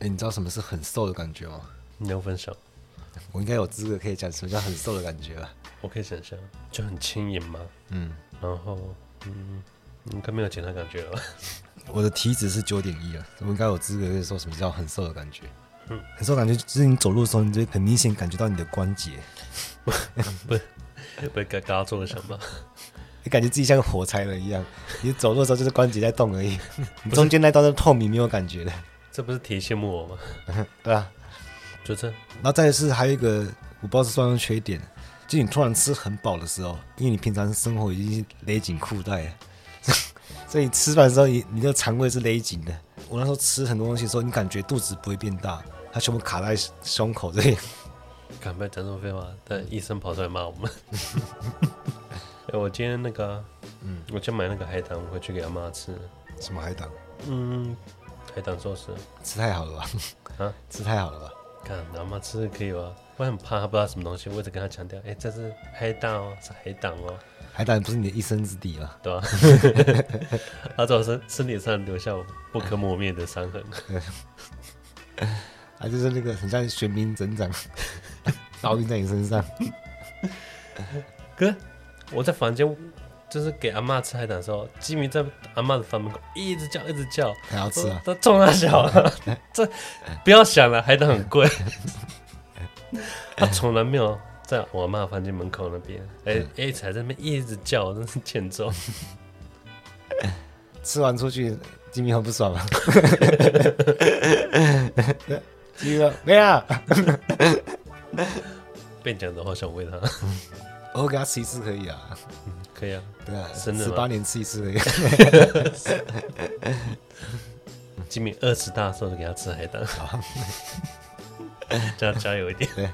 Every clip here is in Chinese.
哎，你知道什么是很瘦的感觉吗？你要分享？我应该有资格可以讲什么叫很瘦的感觉吧？我可以想象，就很轻盈嘛。嗯，然后，嗯，应该没有其他感觉了。我的体脂是九点一啊，我应该有资格可以说什么叫很瘦的感觉？嗯，很瘦感觉就是你走路的时候，你就很明显感觉到你的关节 不是，被嘎嘎做了什么？你感觉自己像个火柴人一样，你走路的时候就是关节在动而已，你中间那段是透明没有感觉的。这不是挺羡慕我吗？对啊，就这。然后再是还有一个，我不知道是算是缺点，就你突然吃很饱的时候，因为你平常生活已经勒紧裤带，所以你吃饭的时候，你你的肠胃是勒紧的。我那时候吃很多东西的时候，你感觉肚子不会变大，它全部卡在胸口这里。敢不要讲这么废话？但医生跑出来骂我们。哎，我今天那个，嗯，我就买那个海胆回去给阿妈吃。什么海胆？嗯。海胆寿司吃太好了吧？啊，吃太好了吧？看老妈吃可以吧？我很怕他不知道什么东西，我一直跟他强调，哎、欸，这是海胆哦，是海胆哦。海胆不是你的一生之敌了，对吧？他在我身身体上留下不可磨灭的伤痕。啊，就是那个很像玄冥整长，烙印在你身上。哥，我在房间。就是给阿妈吃海胆的时候，吉米在阿妈的房门口一直叫，一直叫，还要吃啊？都 冲他笑了，这不要想了，海胆很贵。他从来没有在我阿妈房间门口那边，哎哎，才在那边一直叫，真是欠揍。吃完出去，吉米很不爽啊。吉米说：“没啊。”被讲的话想喂他，我给他吃一次可以啊。可以啊，对啊，十八年吃一次而已。吉米二十大的时候就给他吃海胆，好，加加油一点。对，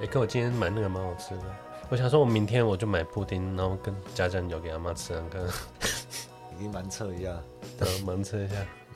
哎，可我今天买那个蛮好吃的，我想说，我明天我就买布丁，然后跟加酱油给阿妈吃，看看。已经盲测一下，对，盲测一下。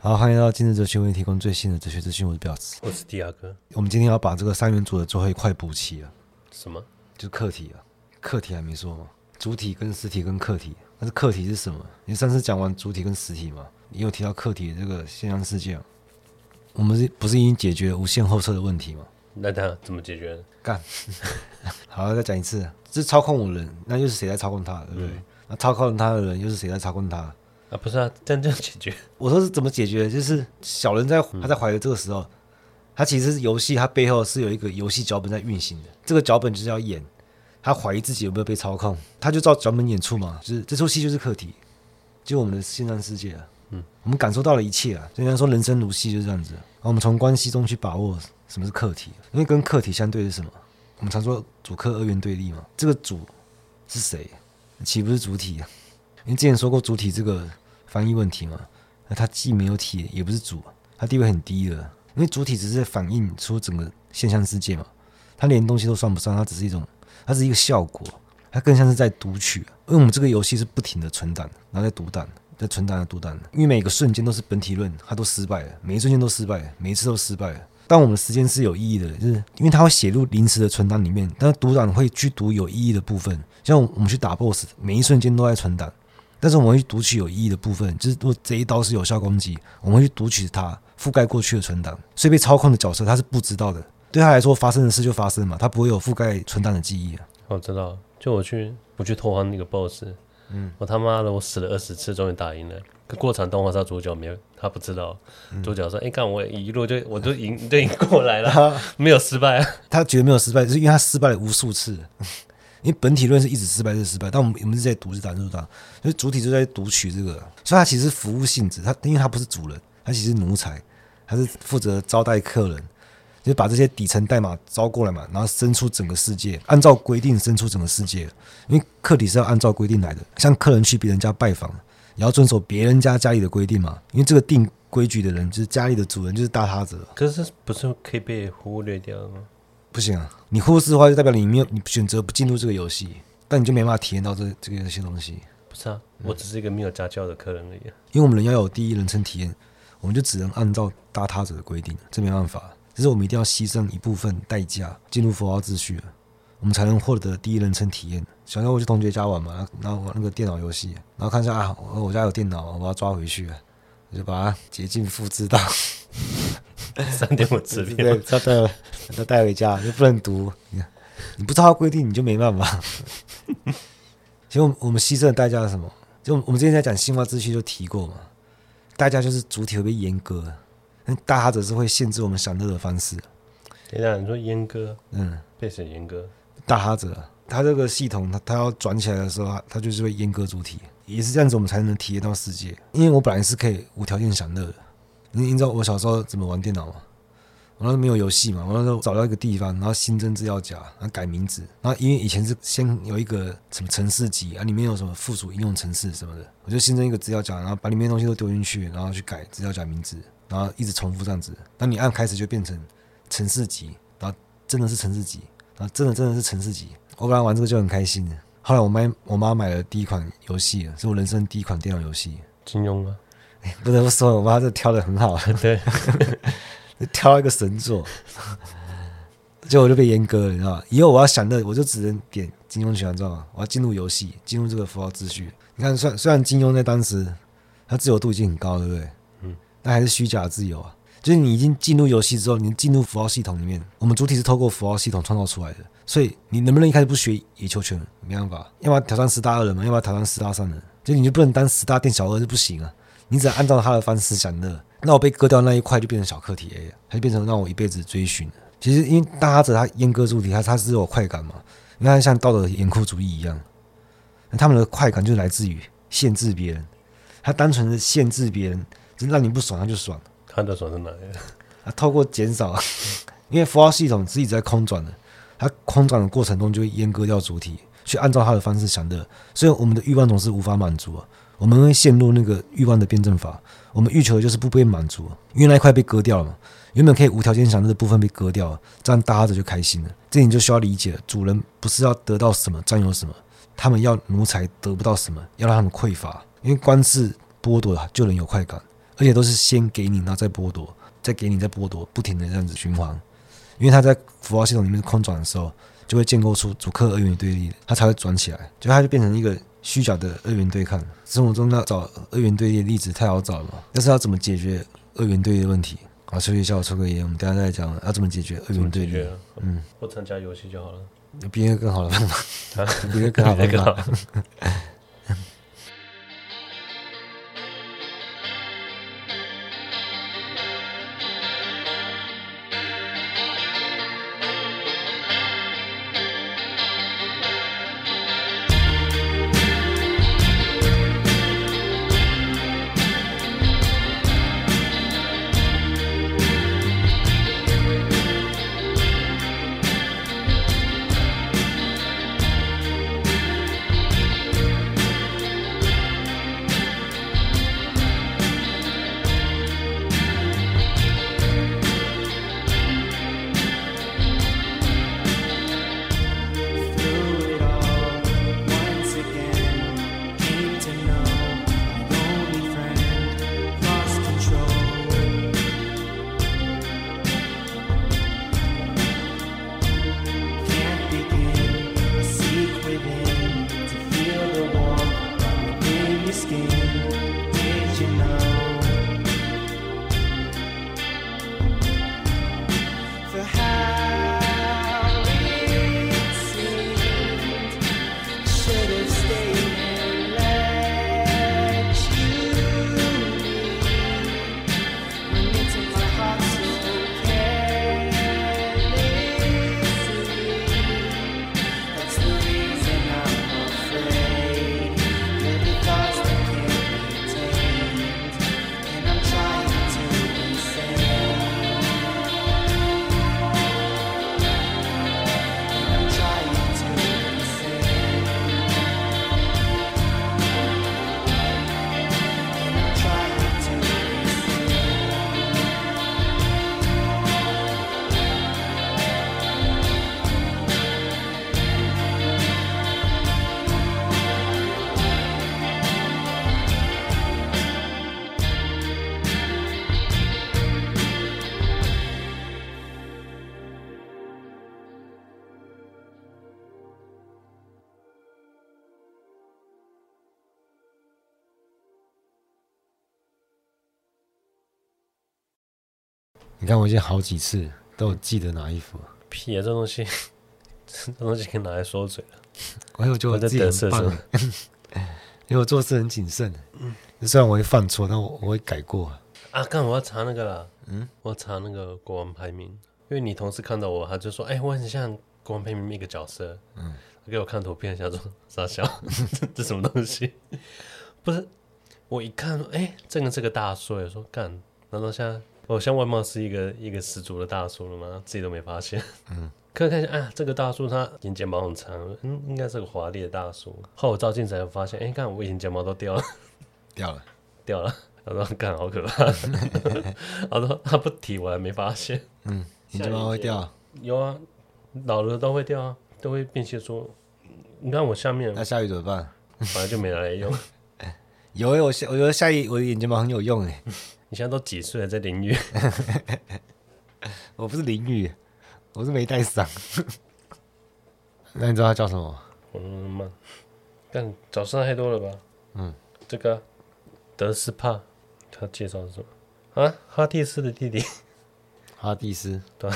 好，欢迎来到今日哲学为你提供最新的哲学资讯，我是表子，我是迪亚哥。我们今天要把这个三元组的最后一块补齐了。什么？就是课题啊，客体还没说吗？主体跟实体跟客体，但是客体是什么？你上次讲完主体跟实体嘛？你有提到客体的这个现象世界，我们是不是已经解决了无限后撤的问题吗？那他怎么解决？干，好，再讲一次，这是操控我人，那又是谁在操控他，对不对？嗯、那操控他的人又是谁在操控他？啊，不是啊，这样这样解决。我说是怎么解决？就是小人在他在怀疑这个时候，它、其实是游戏，他背后是有一个游戏脚本在运行的，这个脚本就是要演。他怀疑自己有没有被操控，他就照脚本演出嘛，就是这出戏就是课题，就我们的现实世界啊，嗯，我们感受到了一切啊，就像说人生如戏就是这样子。然后我们从关系中去把握什么是课题，因为跟课题相对是什么？我们常说主客二元对立嘛，这个主是谁？岂不是主体啊？因为之前说过主体这个翻译问题嘛，那它既没有体，也不是主，它地位很低的，因为主体只是在反映出整个现象世界嘛，它连东西都算不上，它只是一种。它是一个效果，它更像是在读取，因为我们这个游戏是不停的存档，然后在读档，在存档，在读档，因为每个瞬间都是本体论，它都失败了，每一瞬间都失败了，每一次都失败了。但我们的时间是有意义的，就是因为它会写入临时的存档里面，但是读档会去读有意义的部分，像我们去打 BOSS，每一瞬间都在存档，但是我们会读取有意义的部分，就是如果这一刀是有效攻击，我们会去读取它，覆盖过去的存档，所以被操控的角色他是不知道的。对他来说，发生的事就发生嘛，他不会有覆盖存档的记忆啊。我知道，就我去我去拓荒那个 BOSS，嗯，我他妈的我死了二十次，终于打赢了。可过场动画上主角没有，他不知道。嗯、主角说：“哎、欸，看我一路就 我就赢，就赢过来了，没有失败。”他觉得没有失败，就是因为他失败了无数次。因为本体论是一直失败，是失败，但我们我们是在读，是打，是打，所以主体就在读取这个，所以他其实服务性质，他因为他不是主人，他其实奴才，他是负责招待客人。就把这些底层代码招过来嘛，然后生出整个世界，按照规定生出整个世界。因为客体是要按照规定来的，像客人去别人家拜访，也要遵守别人家家里的规定嘛。因为这个定规矩的人就是家里的主人，就是大他者。可是不是可以被忽略掉吗？不行啊，你忽视的话，就代表你没有你选择不进入这个游戏，但你就没办法体验到这这个这些东西。不是啊，我只是一个没有家教的客人而已。因为我们人要有第一人称体验，我们就只能按照大他者的规定，这没办法。只是我们一定要牺牲一部分代价进入佛号秩序，我们才能获得第一人称体验。想要我去同学家玩嘛，然后玩那个电脑游戏，然后看一下啊，我家有电脑，我把它抓回去，我 就把它捷径复制到三点五次片，对，要带要带回家，又不能读。你看你不知道规定，你就没办法。其实我们我们牺牲的代价是什么？就我们之前在讲性化秩序就提过嘛，代价就是主体会被阉割，大哈者是会限制我们享乐的方式。等一下，你说阉割？嗯，被谁阉割？大哈者，他这个系统，他他要转起来的时候，他就是会阉割主体，也是这样子，我们才能体验到世界。因为我本来是可以无条件享乐的。你你知道我小时候怎么玩电脑吗？我那时候没有游戏嘛，我那时候找到一个地方，然后新增资料夹，然后改名字，然后因为以前是先有一个什么城市级啊，里面有什么附属应用城市什么的，我就新增一个资料夹，然后把里面的东西都丢进去，然后去改资料夹名字，然后一直重复这样子。当你按开始就变成城市级，然后真的是城市级，然后真的真的是城市级。我本来玩这个就很开心的，后来我妈我妈买了第一款游戏，是我人生第一款电脑游戏，金庸吗？不得不说，我妈这挑的很好，对。挑一个神作，结果我就被阉割了，你知道吗？以后我要享乐，我就只能点金庸群像，知道吗？我要进入游戏，进入这个符号秩序。你看，虽然虽然金庸在当时他自由度已经很高，对不对？嗯，但还是虚假的自由啊。就是你已经进入游戏之后，你进入符号系统里面，我们主体是透过符号系统创造出来的，所以你能不能一开始不学野球拳？没办法，要么挑战十大恶人嘛，要么挑战十大善人，就你就不能当十大店小二就不行啊。你只能按照他的方式享乐。那我被割掉那一块就变成小课题 A，它就变成让我一辈子追寻。其实因为大哈者他阉割主体，他他是有快感嘛？你看像道德严酷主义一样，他们的快感就来自于限制别人。他单纯的限制别人，就让你不爽他就爽。他的爽在哪里？啊，透过减少，因为符号系统自己在空转的，它空转的过程中就会阉割掉主体，去按照他的方式享乐，所以我们的欲望总是无法满足啊。我们会陷入那个欲望的辩证法。我们欲求的就是不被满足，因为那一块被割掉了嘛。原本可以无条件享受的部分被割掉了，这样搭着就开心了。这点就需要理解了，主人不是要得到什么，占有什么，他们要奴才得不到什么，要让他们匮乏。因为官是剥夺就能有快感，而且都是先给你，然后再剥夺，再给你，再剥夺，不停的这样子循环。因为他在符号系统里面空转的时候，就会建构出主客二元对立，它才会转起来，就它就变成一个。虚假的二元对抗，生活中要找二元对立的例子太好找了嘛？但是要怎么解决二元对立的问题？好，休息一下，我抽个烟，我们等下再来讲要怎么解决二元对立。嗯，不参加游戏就好了。有别个更好的办法？啊，别个更好的办法。你看我已经好几次都有记得拿衣服。屁啊，这东西，这东西可以拿来说嘴了。我有觉得我自己很棒，因为我做事很谨慎。嗯，虽然我会犯错，但我我会改过。啊，刚我要查那个啦。嗯，我要查那个国王排名，因为你同事看到我，他就说：“哎、欸，我很像国王排名一个角色。”嗯，他给我看图片，想说傻笑，这什么东西？不是，我一看，哎、欸，这个是个大叔，我说干，难道像我像外貌是一个一个十足的大叔了吗？自己都没发现。嗯。可以看一下，啊，这个大叔他眼睫毛很长，嗯，应该是个华丽的大叔。后我照镜子才发现，哎、欸，看我眼睫毛都掉了，掉了，掉了。他说干好可怕，他说他不提我还没发现。嗯，眼睫毛会掉？有啊，老了都会掉啊，都会变细说，你看我下面，那下雨怎么办？反正就没拿来用。有诶、我下我觉得下一我的眼睫毛很有用诶、你现在都几岁了，在淋雨？我不是淋雨。我是没带伞，那你知道他叫什么？嗯，但早上太多了吧？嗯，这个德斯帕，他介绍是什么？啊，哈蒂斯的弟弟，哈蒂斯，对，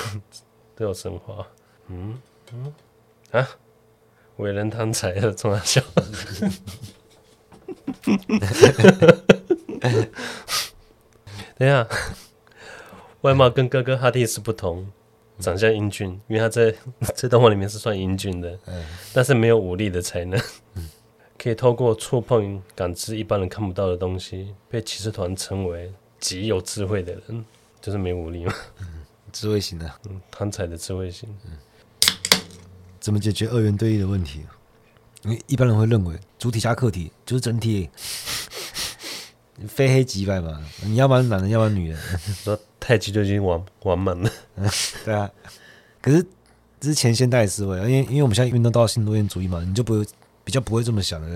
都有神话。嗯嗯，啊，伟人贪财的重要笑。等一下，外貌跟哥哥哈蒂斯不同。长相英俊，因为他在 这动画里面是算英俊的，嗯、但是没有武力的才能，嗯、可以透过触碰感知一般人看不到的东西，被骑士团称为极有智慧的人，就是没武力嘛，嗯、智慧型的，嗯，贪财的智慧型，嗯，怎么解决二元对立的问题？因为一般人会认为主体加客体就是整体。非黑即白嘛，你要不然男人，要不然女人。说太极就已经玩玩满了，对啊。可是这是前现代思维，因为因为我们现在运动到新多元主义嘛，你就不会比较不会这么想的。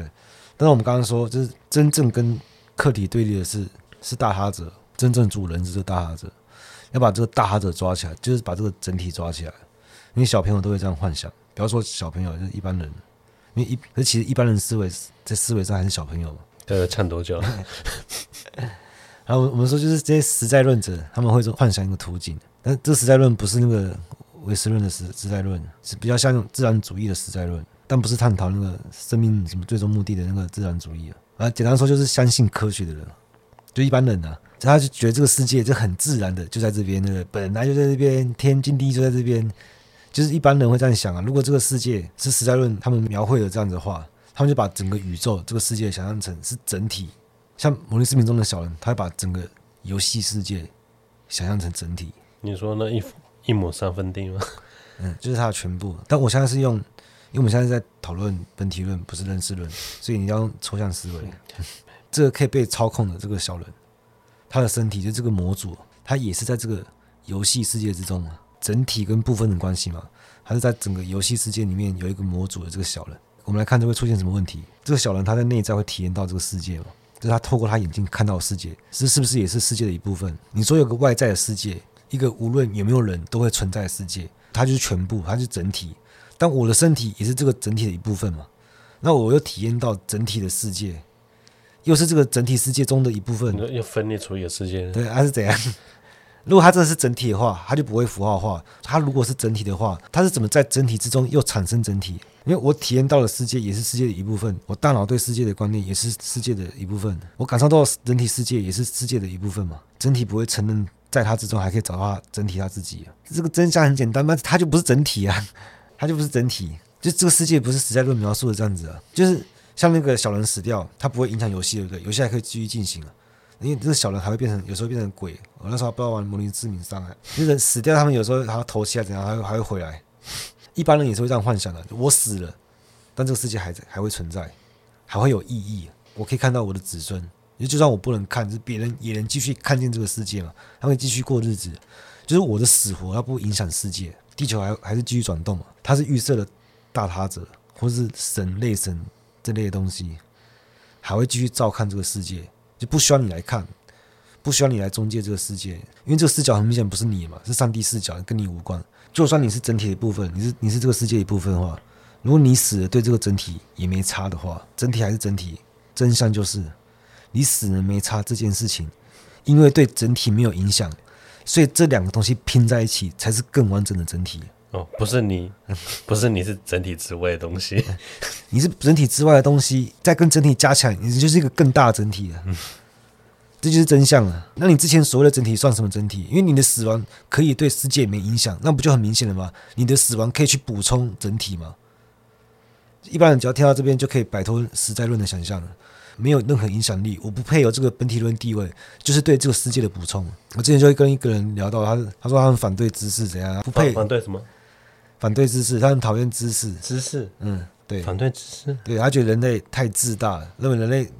但是我们刚刚说，就是真正跟客体对立的是是大哈者，真正主人是这个大哈者，要把这个大哈者抓起来，就是把这个整体抓起来。因为小朋友都会这样幻想，不要说小朋友，就是一般人，因为一可是其实一般人思维在思维上还是小朋友嘛。呃，唱多久？然后我们说，就是这些实在论者，他们会说幻想一个图景，但这实在论不是那个唯实论的实实在论，是比较像自然主义的实在论，但不是探讨那个生命什么最终目的的那个自然主义啊。啊，简单说就是相信科学的人，就一般人啊，他就觉得这个世界就很自然的就在这边，那个本来就在这边，天经地义就在这边，就是一般人会这样想啊。如果这个世界是实在论他们描绘的这样子的话。他们就把整个宇宙、这个世界想象成是整体，像《摩尼斯密》中的小人，他会把整个游戏世界想象成整体。你说那一一亩三分地吗？嗯，就是它的全部。但我现在是用，因为我们现在在讨论本体论，不是认识论，所以你要用抽象思维。这个可以被操控的这个小人，他的身体就这个模组，他也是在这个游戏世界之中，整体跟部分的关系嘛，还是在整个游戏世界里面有一个模组的这个小人。我们来看，这会出现什么问题？这个小人他在内在会体验到这个世界吗？就是他透过他眼睛看到的世界，这是不是也是世界的一部分？你说有个外在的世界，一个无论有没有人都会存在的世界，它就是全部，它就是整体。但我的身体也是这个整体的一部分嘛？那我又体验到整体的世界，又是这个整体世界中的一部分，又分裂出一个世界，对，还是怎样？如果它真的是整体的话，它就不会符号化。它如果是整体的话，它是怎么在整体之中又产生整体？因为我体验到的世界也是世界的一部分，我大脑对世界的观念也是世界的一部分，我感受到整体世界也是世界的一部分嘛。整体不会承认在它之中还可以找到整体它自己。这个真相很简单嘛，它就不是整体啊，它就不是整体。就这个世界不是实在论描述的这样子啊，就是像那个小人死掉，它不会影响游戏，对不对？游戏还可以继续进行啊。因为这小人还会变成，有时候变成鬼。我那时候不知道玩模拟市民伤害，就是人死掉，他们有时候还要头七啊怎样，还会还会回来。一般人也是会这样幻想的。我死了，但这个世界还在，还会存在，还会有意义。我可以看到我的子孙，也就算我不能看，就是别人也能继续看见这个世界嘛。他会继续过日子，就是我的死活要不影响世界，地球还还是继续转动嘛。他是预设的大他者，或是神类神这类的东西，还会继续照看这个世界。就不需要你来看，不需要你来中介这个世界，因为这个视角很明显不是你嘛，是上帝视角，跟你无关。就算你是整体的一部分，你是你是这个世界一部分的话，如果你死了，对这个整体也没差的话，整体还是整体。真相就是，你死了没差这件事情，因为对整体没有影响，所以这两个东西拼在一起才是更完整的整体。哦，不是你，不是你是整体之外的东西，你是整体之外的东西，再跟整体加起来，你就是一个更大的整体了。嗯，这就是真相了。那你之前所谓的整体算什么整体？因为你的死亡可以对世界没影响，那不就很明显了吗？你的死亡可以去补充整体吗？一般人只要听到这边就可以摆脱实在论的想象了，没有任何影响力，我不配有这个本体论地位，就是对这个世界的补充。我之前就会跟一个人聊到，他他说他很反对知识怎样，不配反对什么？反对知识，他很讨厌知识。知识，嗯，对，反对知识，对，他觉得人类太自大了，认为人类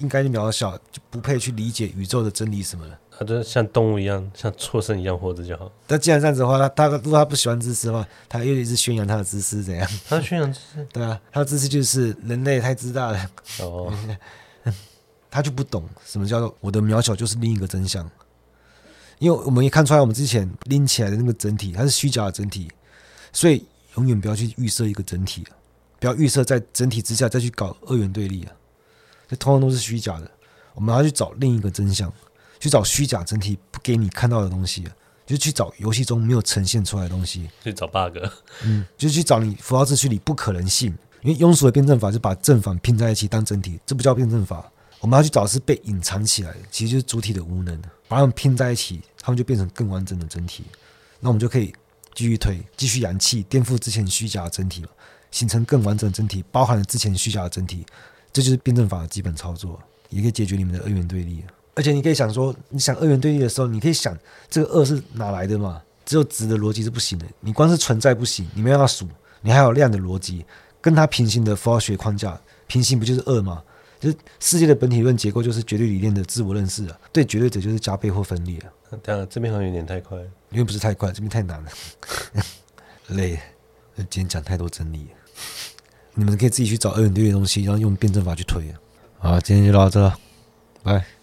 应该渺小，就不配去理解宇宙的真理什么的。他就像动物一样，像畜生一样活着就好。但既然这样子的话，他他如果他不喜欢知识的话，他又一直宣扬他的知识，怎样？他宣扬知识，对啊，他的知识就是人类太自大了。哦，他就不懂什么叫做我的渺小就是另一个真相，因为我们也看出来，我们之前拎起来的那个整体，它是虚假的整体。所以永远不要去预设一个整体，不要预设在整体之下再去搞二元对立啊，这通常都是虚假的。我们要去找另一个真相，去找虚假整体不给你看到的东西，就去找游戏中没有呈现出来的东西，去找 bug，嗯，就去找你符号秩序里不可能性。因为庸俗的辩证法是把正反拼在一起当整体，这不叫辩证法。我们要去找的是被隐藏起来的，其实就是主体的无能，把它们拼在一起，它们就变成更完整的整体。那我们就可以。继续推，继续扬气，颠覆之前虚假的整体，形成更完整的整体，包含了之前虚假的整体。这就是辩证法的基本操作，也可以解决你们的二元对立。而且你可以想说，你想二元对立的时候，你可以想这个二是哪来的嘛？只有值的逻辑是不行的，你光是存在不行，你没办法数，你还有量的逻辑，跟它平行的符号学框架，平行不就是二吗？就是世界的本体论结构就是绝对理念的自我认识啊，对绝对者就是加倍或分裂啊。当然这边好像有点太快，因为不是太快，这边太难了，累。今天讲太多真理，你们可以自己去找二元对立的东西，然后用辩证法去推。好，今天就到这了，拜。